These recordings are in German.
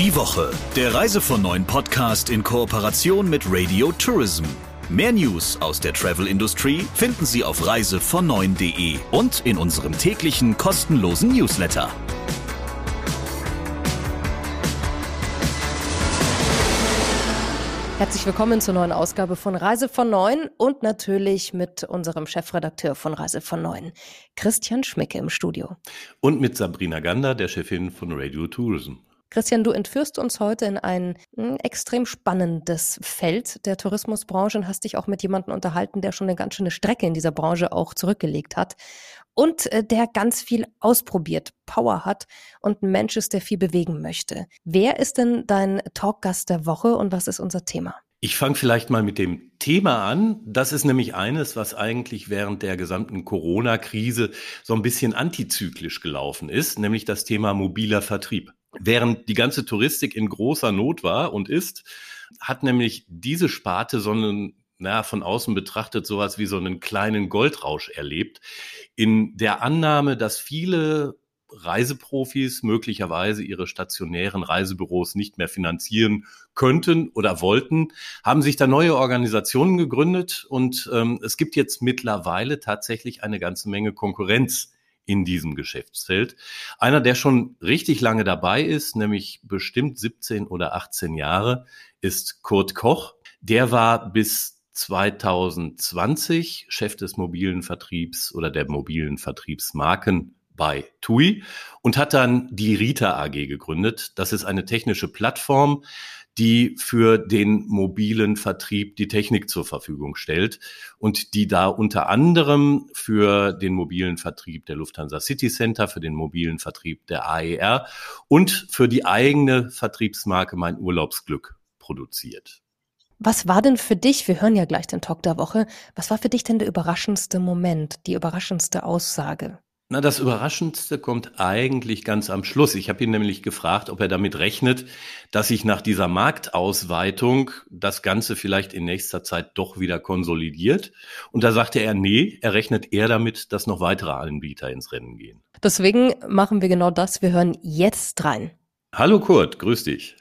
Die Woche, der Reise von neuen Podcast in Kooperation mit Radio Tourism. Mehr News aus der Travel-Industrie finden Sie auf reisevon9.de und in unserem täglichen kostenlosen Newsletter. Herzlich willkommen zur neuen Ausgabe von Reise von Neun und natürlich mit unserem Chefredakteur von Reise von Neun, Christian Schmicke im Studio. Und mit Sabrina Gander, der Chefin von Radio Tourism. Christian, du entführst uns heute in ein hm, extrem spannendes Feld der Tourismusbranche und hast dich auch mit jemandem unterhalten, der schon eine ganz schöne Strecke in dieser Branche auch zurückgelegt hat und äh, der ganz viel ausprobiert, Power hat und ein Mensch ist, der viel bewegen möchte. Wer ist denn dein Talkgast der Woche und was ist unser Thema? Ich fange vielleicht mal mit dem Thema an. Das ist nämlich eines, was eigentlich während der gesamten Corona-Krise so ein bisschen antizyklisch gelaufen ist, nämlich das Thema mobiler Vertrieb. Während die ganze Touristik in großer Not war und ist, hat nämlich diese Sparte so einen, naja, von außen betrachtet sowas wie so einen kleinen Goldrausch erlebt, in der Annahme, dass viele Reiseprofis möglicherweise ihre stationären Reisebüros nicht mehr finanzieren könnten oder wollten, haben sich da neue Organisationen gegründet und ähm, es gibt jetzt mittlerweile tatsächlich eine ganze Menge Konkurrenz in diesem Geschäftsfeld. Einer, der schon richtig lange dabei ist, nämlich bestimmt 17 oder 18 Jahre, ist Kurt Koch. Der war bis 2020 Chef des mobilen Vertriebs oder der mobilen Vertriebsmarken bei TUI und hat dann die Rita AG gegründet. Das ist eine technische Plattform, die für den mobilen Vertrieb die Technik zur Verfügung stellt und die da unter anderem für den mobilen Vertrieb der Lufthansa City Center, für den mobilen Vertrieb der AER und für die eigene Vertriebsmarke Mein Urlaubsglück produziert. Was war denn für dich, wir hören ja gleich den Talk der Woche, was war für dich denn der überraschendste Moment, die überraschendste Aussage? Na, das Überraschendste kommt eigentlich ganz am Schluss. Ich habe ihn nämlich gefragt, ob er damit rechnet, dass sich nach dieser Marktausweitung das Ganze vielleicht in nächster Zeit doch wieder konsolidiert. Und da sagte er, nee, er rechnet eher damit, dass noch weitere Anbieter ins Rennen gehen. Deswegen machen wir genau das. Wir hören jetzt rein. Hallo Kurt, grüß dich.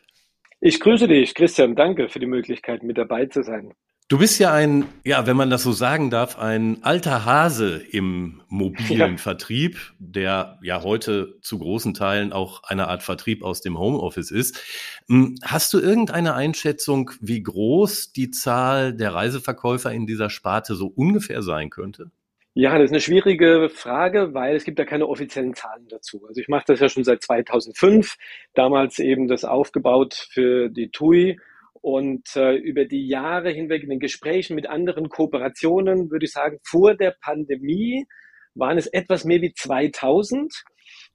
Ich grüße dich, Christian. Danke für die Möglichkeit, mit dabei zu sein. Du bist ja ein, ja, wenn man das so sagen darf, ein alter Hase im mobilen ja. Vertrieb, der ja heute zu großen Teilen auch eine Art Vertrieb aus dem Homeoffice ist. Hm, hast du irgendeine Einschätzung, wie groß die Zahl der Reiseverkäufer in dieser Sparte so ungefähr sein könnte? Ja, das ist eine schwierige Frage, weil es gibt ja keine offiziellen Zahlen dazu. Also ich mache das ja schon seit 2005, damals eben das aufgebaut für die TUI und äh, über die Jahre hinweg in den Gesprächen mit anderen Kooperationen, würde ich sagen, vor der Pandemie waren es etwas mehr wie 2000.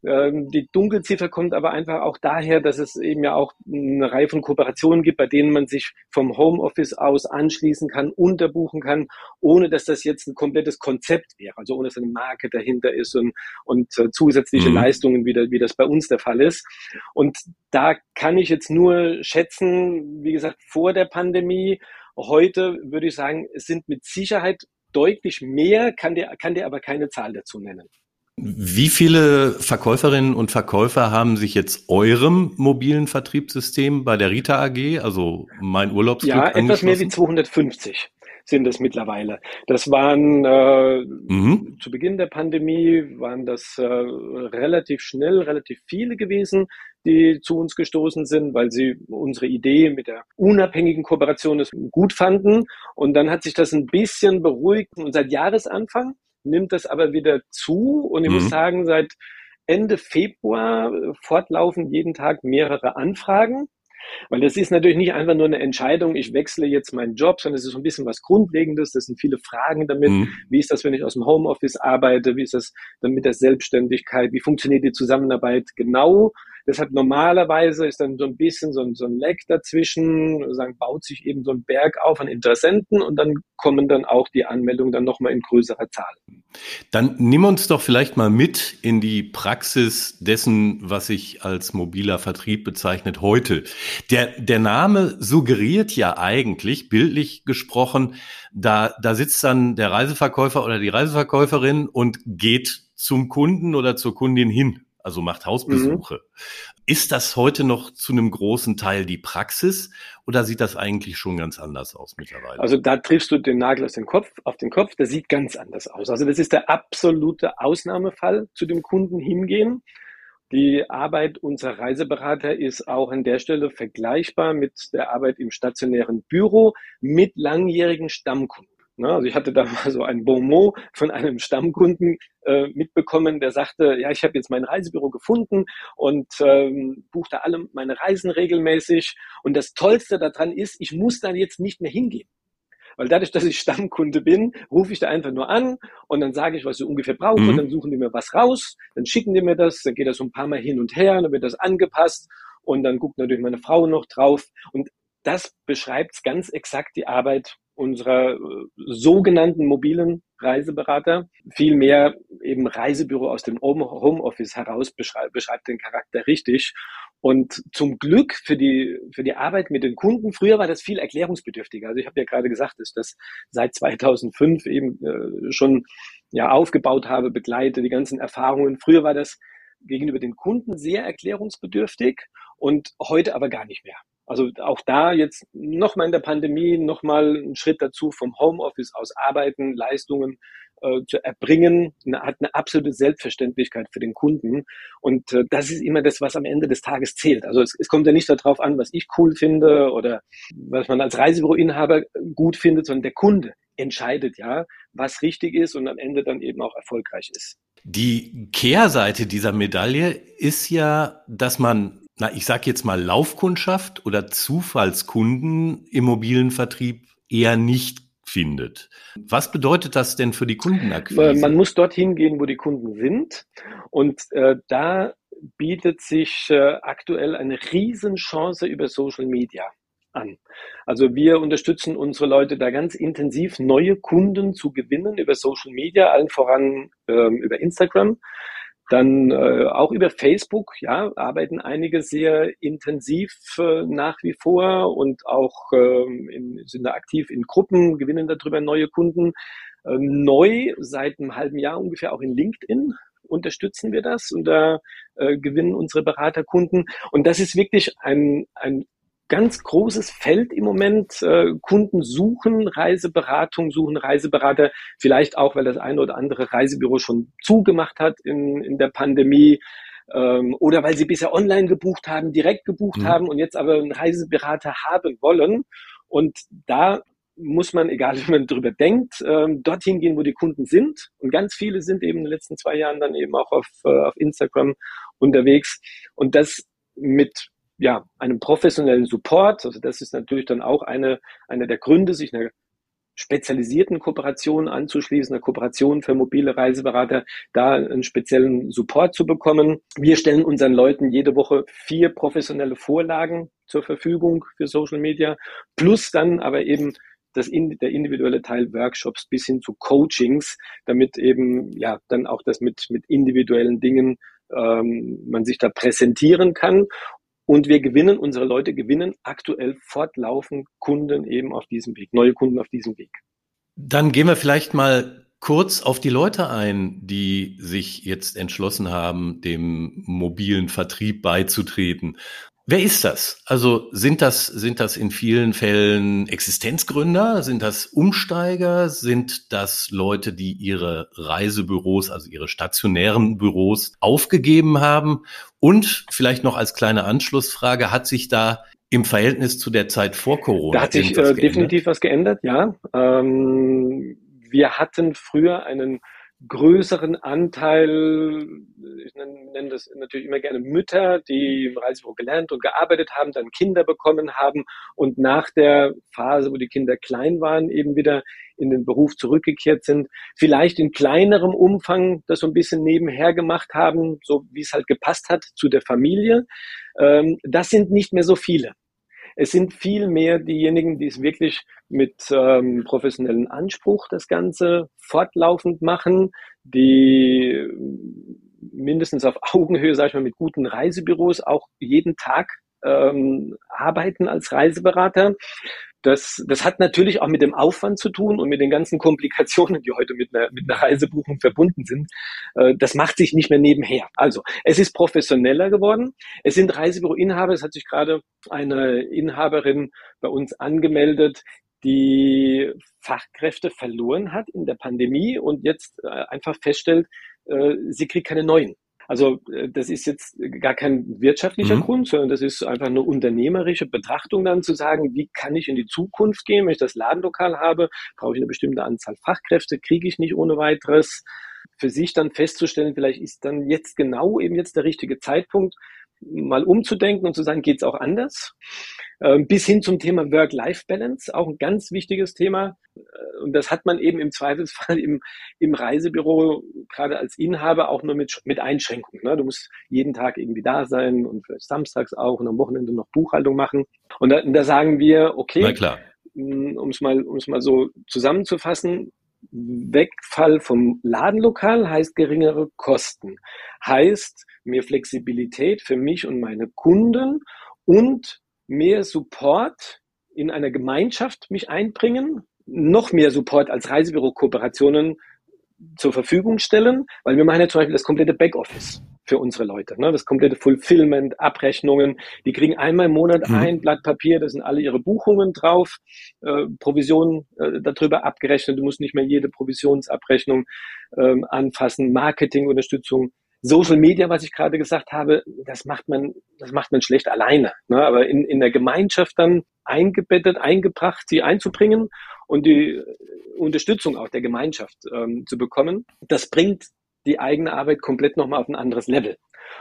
Ähm, die Dunkelziffer kommt aber einfach auch daher, dass es eben ja auch eine Reihe von Kooperationen gibt, bei denen man sich vom Homeoffice aus anschließen kann, unterbuchen kann, ohne dass das jetzt ein komplettes Konzept wäre, also ohne dass eine Marke dahinter ist und, und äh, zusätzliche mhm. Leistungen, wie, da, wie das bei uns der Fall ist. Und da kann ich jetzt nur schätzen, wie gesagt, vor der Pandemie, heute würde ich sagen, es sind mit Sicherheit deutlich mehr, kann dir, kann dir aber keine Zahl dazu nennen. Wie viele Verkäuferinnen und Verkäufer haben sich jetzt eurem mobilen Vertriebssystem bei der Rita AG, also mein Urlaubsglück, Ja, etwas mehr wie 250 sind es mittlerweile. Das waren äh, mhm. zu Beginn der Pandemie waren das äh, relativ schnell, relativ viele gewesen, die zu uns gestoßen sind, weil sie unsere Idee mit der unabhängigen Kooperation gut fanden. Und dann hat sich das ein bisschen beruhigt und seit Jahresanfang nimmt das aber wieder zu und ich mhm. muss sagen, seit Ende Februar fortlaufen jeden Tag mehrere Anfragen. Weil das ist natürlich nicht einfach nur eine Entscheidung, ich wechsle jetzt meinen Job, sondern es ist so ein bisschen was Grundlegendes. Das sind viele Fragen damit. Mhm. Wie ist das, wenn ich aus dem Homeoffice arbeite? Wie ist das dann mit der Selbstständigkeit? Wie funktioniert die Zusammenarbeit genau? Deshalb normalerweise ist dann so ein bisschen so ein, so ein Leck dazwischen, sagen, baut sich eben so ein Berg auf an Interessenten und dann kommen dann auch die Anmeldungen dann nochmal in größerer Zahl. Dann nimm uns doch vielleicht mal mit in die Praxis dessen, was sich als mobiler Vertrieb bezeichnet heute. Der, der Name suggeriert ja eigentlich, bildlich gesprochen, da, da sitzt dann der Reiseverkäufer oder die Reiseverkäuferin und geht zum Kunden oder zur Kundin hin also macht Hausbesuche. Ist das heute noch zu einem großen Teil die Praxis oder sieht das eigentlich schon ganz anders aus mittlerweile? Also da triffst du den Nagel aus dem Kopf, auf den Kopf. Das sieht ganz anders aus. Also das ist der absolute Ausnahmefall zu dem Kunden hingehen. Die Arbeit unserer Reiseberater ist auch an der Stelle vergleichbar mit der Arbeit im stationären Büro mit langjährigen Stammkunden. Ne, also ich hatte da mal so ein Bonmot von einem Stammkunden äh, mitbekommen, der sagte, ja, ich habe jetzt mein Reisebüro gefunden und ähm, buchte alle meine Reisen regelmäßig. Und das Tollste daran ist, ich muss dann jetzt nicht mehr hingehen. Weil dadurch, dass ich Stammkunde bin, rufe ich da einfach nur an und dann sage ich, was ich ungefähr brauche mhm. und dann suchen die mir was raus, dann schicken die mir das, dann geht das so ein paar Mal hin und her, dann wird das angepasst und dann guckt natürlich meine Frau noch drauf und das beschreibt ganz exakt die Arbeit unserer äh, sogenannten mobilen Reiseberater. Vielmehr eben Reisebüro aus dem Homeoffice heraus beschreibt, beschreibt den Charakter richtig. Und zum Glück für die, für die Arbeit mit den Kunden, früher war das viel erklärungsbedürftiger. Also ich habe ja gerade gesagt, dass das seit 2005 eben äh, schon ja, aufgebaut habe, begleite, die ganzen Erfahrungen. Früher war das gegenüber den Kunden sehr erklärungsbedürftig und heute aber gar nicht mehr. Also auch da jetzt nochmal in der Pandemie nochmal einen Schritt dazu vom Homeoffice aus arbeiten, Leistungen äh, zu erbringen, eine, hat eine absolute Selbstverständlichkeit für den Kunden. Und äh, das ist immer das, was am Ende des Tages zählt. Also es, es kommt ja nicht darauf an, was ich cool finde oder was man als Reisebüroinhaber gut findet, sondern der Kunde entscheidet ja, was richtig ist und am Ende dann eben auch erfolgreich ist. Die Kehrseite dieser Medaille ist ja, dass man na, ich sag jetzt mal Laufkundschaft oder Zufallskunden im mobilen Vertrieb eher nicht findet. Was bedeutet das denn für die Kundenakquise? Man muss dorthin gehen, wo die Kunden sind. Und äh, da bietet sich äh, aktuell eine Riesenchance über Social Media an. Also wir unterstützen unsere Leute da ganz intensiv, neue Kunden zu gewinnen über Social Media, allen voran ähm, über Instagram. Dann äh, auch über Facebook, ja, arbeiten einige sehr intensiv äh, nach wie vor und auch ähm, in, sind da aktiv in Gruppen, gewinnen darüber neue Kunden. Ähm, neu seit einem halben Jahr ungefähr auch in LinkedIn unterstützen wir das und da äh, gewinnen unsere Beraterkunden. Und das ist wirklich ein, ein ganz großes Feld im Moment. Äh, Kunden suchen Reiseberatung, suchen Reiseberater, vielleicht auch, weil das eine oder andere Reisebüro schon zugemacht hat in, in der Pandemie ähm, oder weil sie bisher online gebucht haben, direkt gebucht mhm. haben und jetzt aber einen Reiseberater haben wollen. Und da muss man, egal wie man drüber denkt, ähm, dorthin gehen, wo die Kunden sind. Und ganz viele sind eben in den letzten zwei Jahren dann eben auch auf, äh, auf Instagram unterwegs. Und das mit ja, einem professionellen Support. Also das ist natürlich dann auch eine, eine der Gründe, sich einer spezialisierten Kooperation anzuschließen, eine Kooperation für mobile Reiseberater, da einen speziellen Support zu bekommen. Wir stellen unseren Leuten jede Woche vier professionelle Vorlagen zur Verfügung für Social Media, plus dann aber eben das der individuelle Teil Workshops bis hin zu Coachings, damit eben ja dann auch das mit, mit individuellen Dingen ähm, man sich da präsentieren kann und wir gewinnen, unsere Leute gewinnen aktuell fortlaufend Kunden eben auf diesem Weg, neue Kunden auf diesem Weg. Dann gehen wir vielleicht mal kurz auf die Leute ein, die sich jetzt entschlossen haben, dem mobilen Vertrieb beizutreten. Wer ist das? Also sind das, sind das in vielen Fällen Existenzgründer? Sind das Umsteiger? Sind das Leute, die ihre Reisebüros, also ihre stationären Büros aufgegeben haben? Und vielleicht noch als kleine Anschlussfrage, hat sich da im Verhältnis zu der Zeit vor Corona? Da hat sich äh, definitiv was geändert, ja. Ähm, wir hatten früher einen größeren Anteil, ich nenne das natürlich immer gerne Mütter, die im Reisebüro gelernt und gearbeitet haben, dann Kinder bekommen haben und nach der Phase, wo die Kinder klein waren, eben wieder in den Beruf zurückgekehrt sind, vielleicht in kleinerem Umfang das so ein bisschen nebenher gemacht haben, so wie es halt gepasst hat zu der Familie. Ähm, das sind nicht mehr so viele. Es sind viel mehr diejenigen, die es wirklich mit ähm, professionellen Anspruch das Ganze fortlaufend machen, die mindestens auf Augenhöhe, sage ich mal, mit guten Reisebüros auch jeden Tag ähm, arbeiten als Reiseberater. Das, das hat natürlich auch mit dem Aufwand zu tun und mit den ganzen Komplikationen, die heute mit einer, mit einer Reisebuchung verbunden sind. Äh, das macht sich nicht mehr nebenher. Also, es ist professioneller geworden. Es sind Reisebüroinhaber. Es hat sich gerade eine Inhaberin bei uns angemeldet, die Fachkräfte verloren hat in der Pandemie und jetzt äh, einfach feststellt, äh, sie kriegt keine neuen. Also äh, das ist jetzt gar kein wirtschaftlicher mhm. Grund, sondern das ist einfach eine unternehmerische Betrachtung dann zu sagen, wie kann ich in die Zukunft gehen, wenn ich das Ladenlokal habe, brauche ich eine bestimmte Anzahl Fachkräfte, kriege ich nicht ohne weiteres. Für sich dann festzustellen, vielleicht ist dann jetzt genau eben jetzt der richtige Zeitpunkt, mal umzudenken und zu sagen, geht es auch anders? Ähm, bis hin zum Thema Work-Life-Balance, auch ein ganz wichtiges Thema. Äh, und das hat man eben im Zweifelsfall im, im Reisebüro, gerade als Inhaber, auch nur mit, mit Einschränkungen. Ne? Du musst jeden Tag irgendwie da sein und vielleicht samstags auch und am Wochenende noch Buchhaltung machen. Und da, da sagen wir, okay, um es mal, um's mal so zusammenzufassen, Wegfall vom Ladenlokal heißt geringere Kosten, heißt mehr Flexibilität für mich und meine Kunden und mehr Support in einer Gemeinschaft mich einbringen, noch mehr Support als Reisebüro-Kooperationen zur Verfügung stellen, weil wir machen ja zum Beispiel das komplette Backoffice für unsere Leute. Ne? Das komplette Fulfillment, Abrechnungen. Die kriegen einmal im Monat mhm. ein Blatt Papier, da sind alle ihre Buchungen drauf, äh, Provisionen äh, darüber abgerechnet. Du musst nicht mehr jede Provisionsabrechnung ähm, anfassen, Marketingunterstützung Social Media, was ich gerade gesagt habe, das macht man, das macht man schlecht alleine. Ne? Aber in, in der Gemeinschaft dann eingebettet, eingebracht, sie einzubringen und die Unterstützung auch der Gemeinschaft ähm, zu bekommen, das bringt die eigene Arbeit komplett nochmal auf ein anderes Level.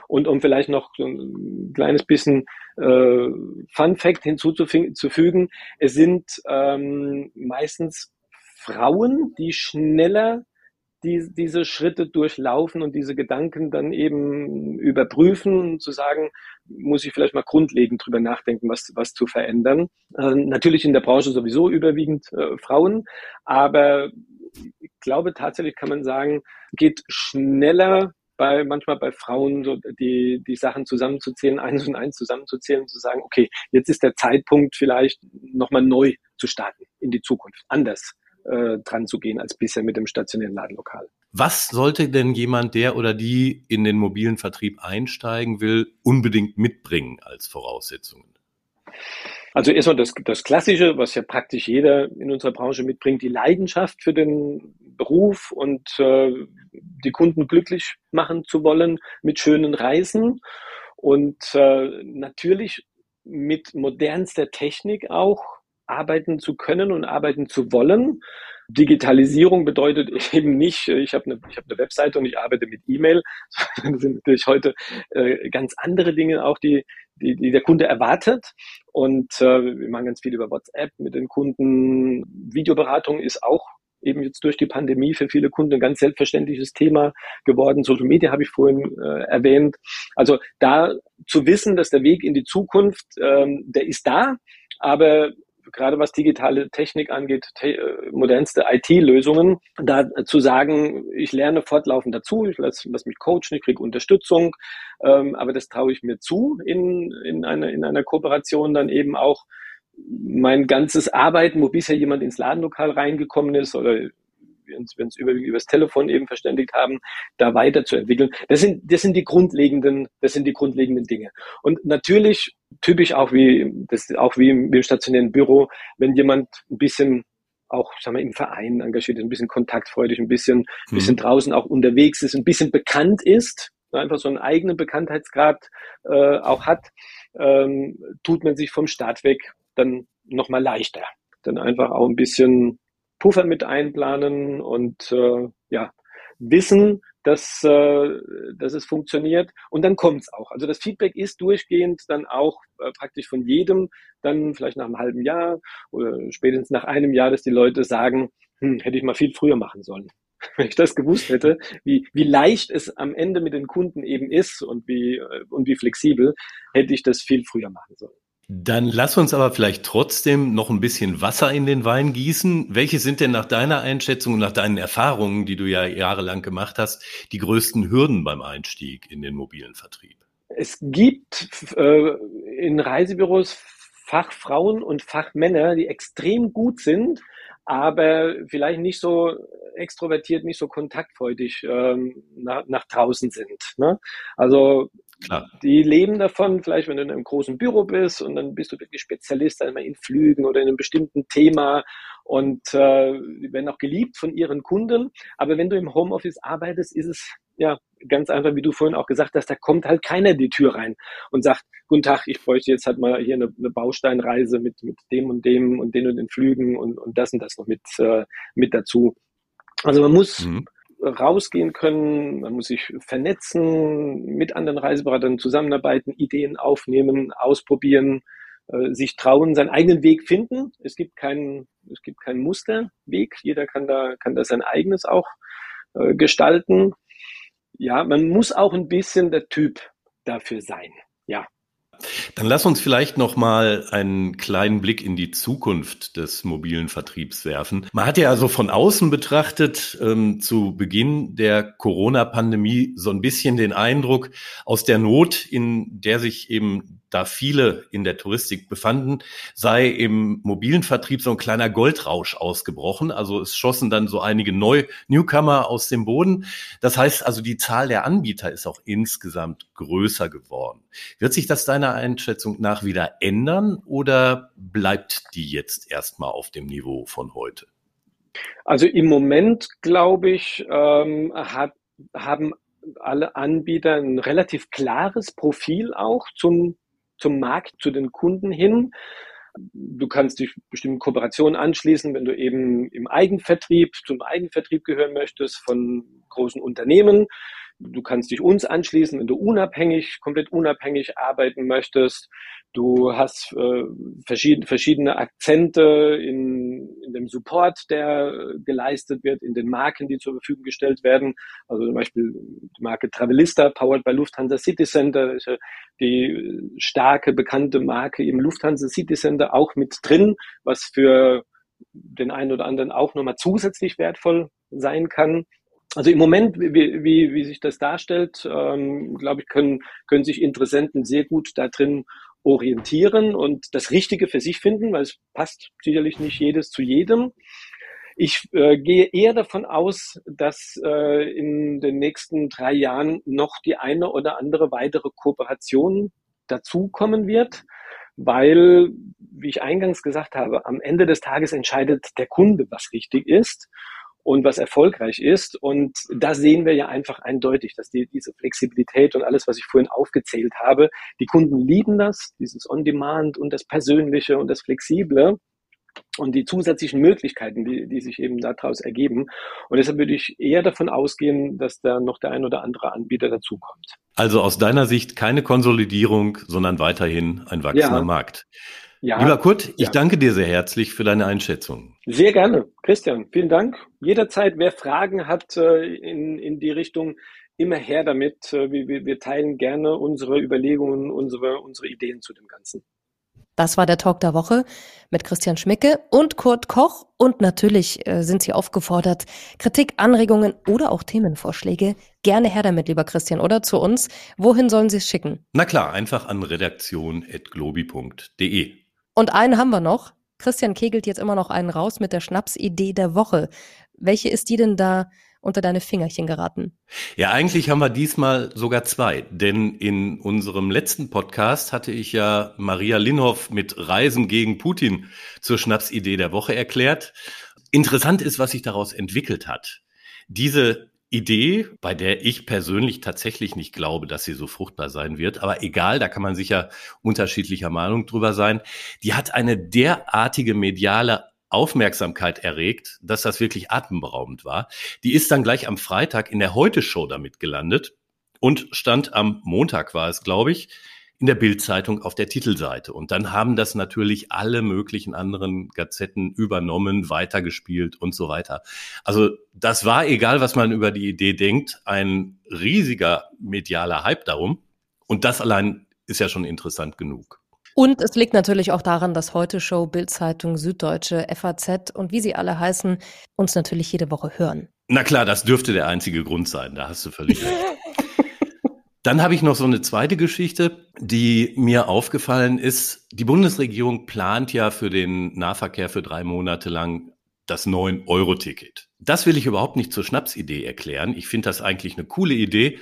Und um vielleicht noch so ein kleines bisschen äh, Fun Fact hinzuzufügen, es sind ähm, meistens Frauen, die schneller die, diese Schritte durchlaufen und diese Gedanken dann eben überprüfen und zu sagen, muss ich vielleicht mal grundlegend drüber nachdenken, was, was zu verändern. Äh, natürlich in der Branche sowieso überwiegend äh, Frauen, aber ich glaube tatsächlich kann man sagen, geht schneller bei manchmal bei Frauen so die die Sachen zusammenzuzählen, eins und eins zusammenzuzählen, zu sagen, okay, jetzt ist der Zeitpunkt vielleicht nochmal neu zu starten in die Zukunft, anders äh, dran zu gehen als bisher mit dem stationären Ladenlokal. Was sollte denn jemand, der oder die in den mobilen Vertrieb einsteigen will, unbedingt mitbringen als Voraussetzungen? Also erstmal das, das Klassische, was ja praktisch jeder in unserer Branche mitbringt, die Leidenschaft für den Beruf und äh, die Kunden glücklich machen zu wollen mit schönen Reisen. Und äh, natürlich mit modernster Technik auch arbeiten zu können und arbeiten zu wollen. Digitalisierung bedeutet eben nicht, ich habe eine, habe eine Webseite und ich arbeite mit E-Mail. Das sind natürlich heute äh, ganz andere Dinge auch, die, die, die der Kunde erwartet. Und äh, wir machen ganz viel über WhatsApp mit den Kunden. Videoberatung ist auch eben jetzt durch die Pandemie für viele Kunden ein ganz selbstverständliches Thema geworden. Social Media habe ich vorhin äh, erwähnt. Also da zu wissen, dass der Weg in die Zukunft, ähm, der ist da, aber gerade was digitale Technik angeht, te äh, modernste IT-Lösungen, da zu sagen, ich lerne fortlaufend dazu, ich lasse lass mich coachen, ich kriege Unterstützung, ähm, aber das traue ich mir zu in, in, einer, in einer Kooperation dann eben auch mein ganzes Arbeiten, wo bisher jemand ins Ladenlokal reingekommen ist oder wir uns, wir uns über, über das Telefon eben verständigt haben, da weiterzuentwickeln. Das sind, das sind die grundlegenden, das sind die grundlegenden Dinge. Und natürlich typisch auch wie, das auch wie im, im stationären Büro, wenn jemand ein bisschen auch, sagen wir, im Verein engagiert ist, ein bisschen kontaktfreudig, ein bisschen, mhm. bisschen draußen auch unterwegs ist, ein bisschen bekannt ist, einfach so einen eigenen Bekanntheitsgrad äh, auch hat, ähm, tut man sich vom Start weg dann nochmal leichter. Dann einfach auch ein bisschen Puffer mit einplanen und äh, ja, wissen, dass, äh, dass es funktioniert und dann kommt es auch. Also das Feedback ist durchgehend dann auch äh, praktisch von jedem, dann vielleicht nach einem halben Jahr oder spätestens nach einem Jahr, dass die Leute sagen, hm, hätte ich mal viel früher machen sollen. Wenn ich das gewusst hätte, wie, wie leicht es am Ende mit den Kunden eben ist und wie, äh, und wie flexibel, hätte ich das viel früher machen sollen. Dann lass uns aber vielleicht trotzdem noch ein bisschen Wasser in den Wein gießen. Welche sind denn nach deiner Einschätzung und nach deinen Erfahrungen, die du ja jahrelang gemacht hast, die größten Hürden beim Einstieg in den mobilen Vertrieb? Es gibt äh, in Reisebüros Fachfrauen und Fachmänner, die extrem gut sind, aber vielleicht nicht so extrovertiert, nicht so kontaktfreudig ähm, nach, nach draußen sind. Ne? Also Klar. Die leben davon, vielleicht wenn du in einem großen Büro bist und dann bist du wirklich Spezialist einmal in Flügen oder in einem bestimmten Thema und äh, werden auch geliebt von ihren Kunden. Aber wenn du im Homeoffice arbeitest, ist es ja ganz einfach, wie du vorhin auch gesagt hast, da kommt halt keiner die Tür rein und sagt, guten Tag, ich bräuchte jetzt halt mal hier eine, eine Bausteinreise mit, mit dem und dem und den und den Flügen und, und das und das noch mit, äh, mit dazu. Also man muss mhm. Rausgehen können, man muss sich vernetzen, mit anderen Reiseberatern zusammenarbeiten, Ideen aufnehmen, ausprobieren, äh, sich trauen, seinen eigenen Weg finden. Es gibt keinen, es gibt keinen Musterweg. Jeder kann da, kann da sein eigenes auch äh, gestalten ja, man muss auch ein bisschen der Typ dafür sein. Dann lass uns vielleicht noch mal einen kleinen Blick in die Zukunft des mobilen Vertriebs werfen. Man hat ja also von außen betrachtet ähm, zu Beginn der Corona-Pandemie so ein bisschen den Eindruck, aus der Not, in der sich eben da viele in der Touristik befanden, sei im mobilen Vertrieb so ein kleiner Goldrausch ausgebrochen. Also es schossen dann so einige Neu Newcomer aus dem Boden. Das heißt also, die Zahl der Anbieter ist auch insgesamt größer geworden. Wird sich das deiner Einschätzung nach wieder ändern oder bleibt die jetzt erstmal auf dem Niveau von heute? Also im Moment, glaube ich, ähm, hat, haben alle Anbieter ein relativ klares Profil auch zum zum Markt, zu den Kunden hin. Du kannst dich bestimmten Kooperationen anschließen, wenn du eben im Eigenvertrieb, zum Eigenvertrieb gehören möchtest von großen Unternehmen. Du kannst dich uns anschließen, wenn du unabhängig, komplett unabhängig arbeiten möchtest. Du hast äh, verschiedene, verschiedene Akzente in, in dem Support, der geleistet wird, in den Marken, die zur Verfügung gestellt werden. Also zum Beispiel die Marke Travelista, powered by Lufthansa City Center, ist die starke, bekannte Marke im Lufthansa City Center auch mit drin, was für den einen oder anderen auch nochmal zusätzlich wertvoll sein kann. Also im Moment, wie, wie, wie sich das darstellt, ähm, glaube ich, können, können sich Interessenten sehr gut da drin orientieren und das Richtige für sich finden, weil es passt sicherlich nicht jedes zu jedem. Ich äh, gehe eher davon aus, dass äh, in den nächsten drei Jahren noch die eine oder andere weitere Kooperation dazukommen wird, weil, wie ich eingangs gesagt habe, am Ende des Tages entscheidet der Kunde, was richtig ist und was erfolgreich ist. Und da sehen wir ja einfach eindeutig, dass die, diese Flexibilität und alles, was ich vorhin aufgezählt habe, die Kunden lieben das, dieses On-Demand und das Persönliche und das Flexible und die zusätzlichen Möglichkeiten, die, die sich eben daraus ergeben. Und deshalb würde ich eher davon ausgehen, dass da noch der ein oder andere Anbieter dazukommt. Also aus deiner Sicht keine Konsolidierung, sondern weiterhin ein wachsender ja. Markt. Ja, Lieber Kurt, ich ja. danke dir sehr herzlich für deine Einschätzung. Sehr gerne. Christian, vielen Dank. Jederzeit, wer Fragen hat äh, in, in die Richtung, immer her damit. Äh, wir, wir teilen gerne unsere Überlegungen, unsere, unsere Ideen zu dem Ganzen. Das war der Talk der Woche mit Christian Schmicke und Kurt Koch. Und natürlich äh, sind Sie aufgefordert, Kritik, Anregungen oder auch Themenvorschläge gerne her damit, lieber Christian, oder zu uns. Wohin sollen Sie es schicken? Na klar, einfach an redaktion.globi.de. Und einen haben wir noch. Christian kegelt jetzt immer noch einen raus mit der Schnapsidee der Woche. Welche ist die denn da unter deine Fingerchen geraten? Ja, eigentlich haben wir diesmal sogar zwei, denn in unserem letzten Podcast hatte ich ja Maria Linhoff mit Reisen gegen Putin zur Schnapsidee der Woche erklärt. Interessant ist, was sich daraus entwickelt hat. Diese Idee, bei der ich persönlich tatsächlich nicht glaube, dass sie so fruchtbar sein wird. Aber egal, da kann man sicher unterschiedlicher Meinung drüber sein. Die hat eine derartige mediale Aufmerksamkeit erregt, dass das wirklich atemberaubend war. Die ist dann gleich am Freitag in der Heute-Show damit gelandet und stand am Montag war es, glaube ich, in der Bildzeitung auf der Titelseite. Und dann haben das natürlich alle möglichen anderen Gazetten übernommen, weitergespielt und so weiter. Also das war, egal was man über die Idee denkt, ein riesiger medialer Hype darum. Und das allein ist ja schon interessant genug. Und es liegt natürlich auch daran, dass heute Show, Bildzeitung, Süddeutsche, FAZ und wie sie alle heißen, uns natürlich jede Woche hören. Na klar, das dürfte der einzige Grund sein. Da hast du völlig recht. Dann habe ich noch so eine zweite Geschichte, die mir aufgefallen ist. Die Bundesregierung plant ja für den Nahverkehr für drei Monate lang das 9-Euro-Ticket. Das will ich überhaupt nicht zur Schnapsidee erklären. Ich finde das eigentlich eine coole Idee,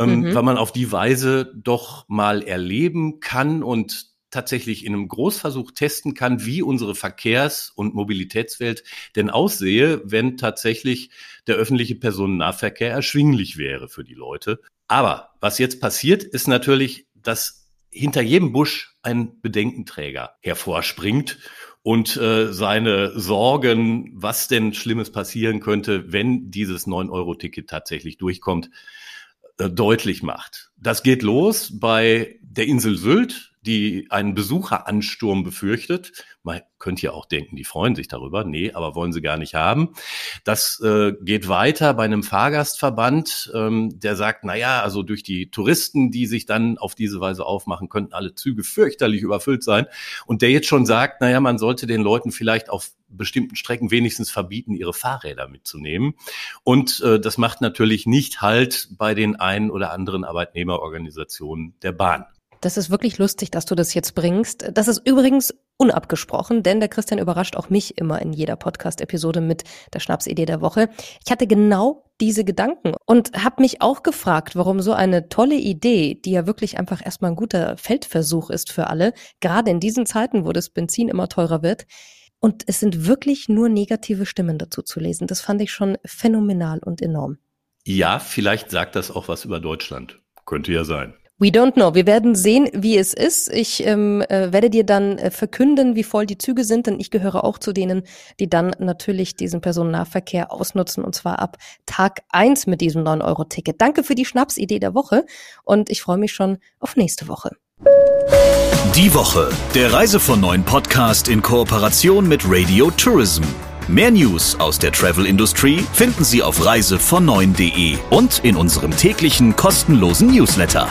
ähm, mhm. weil man auf die Weise doch mal erleben kann und tatsächlich in einem Großversuch testen kann, wie unsere Verkehrs- und Mobilitätswelt denn aussehe, wenn tatsächlich der öffentliche Personennahverkehr erschwinglich wäre für die Leute. Aber was jetzt passiert, ist natürlich, dass hinter jedem Busch ein Bedenkenträger hervorspringt und äh, seine Sorgen, was denn Schlimmes passieren könnte, wenn dieses 9-Euro-Ticket tatsächlich durchkommt, äh, deutlich macht. Das geht los bei der Insel Sylt, die einen Besucheransturm befürchtet. Man könnte ja auch denken, die freuen sich darüber. Nee, aber wollen sie gar nicht haben. Das äh, geht weiter bei einem Fahrgastverband, ähm, der sagt, na ja, also durch die Touristen, die sich dann auf diese Weise aufmachen, könnten alle Züge fürchterlich überfüllt sein. Und der jetzt schon sagt, na ja, man sollte den Leuten vielleicht auf bestimmten Strecken wenigstens verbieten, ihre Fahrräder mitzunehmen. Und äh, das macht natürlich nicht Halt bei den einen oder anderen Arbeitnehmerorganisationen der Bahn. Das ist wirklich lustig, dass du das jetzt bringst. Das ist übrigens unabgesprochen, denn der Christian überrascht auch mich immer in jeder Podcast-Episode mit der Schnapsidee der Woche. Ich hatte genau diese Gedanken und habe mich auch gefragt, warum so eine tolle Idee, die ja wirklich einfach erstmal ein guter Feldversuch ist für alle, gerade in diesen Zeiten, wo das Benzin immer teurer wird, und es sind wirklich nur negative Stimmen dazu zu lesen. Das fand ich schon phänomenal und enorm. Ja, vielleicht sagt das auch was über Deutschland. Könnte ja sein. We don't know. Wir werden sehen, wie es ist. Ich ähm, äh, werde dir dann äh, verkünden, wie voll die Züge sind, denn ich gehöre auch zu denen, die dann natürlich diesen Personennahverkehr ausnutzen und zwar ab Tag eins mit diesem 9-Euro-Ticket. Danke für die Schnapsidee der Woche und ich freue mich schon auf nächste Woche. Die Woche, der Reise von neuen Podcast in Kooperation mit Radio Tourism. Mehr News aus der Travel-Industrie finden Sie auf reisevon9.de und in unserem täglichen kostenlosen Newsletter.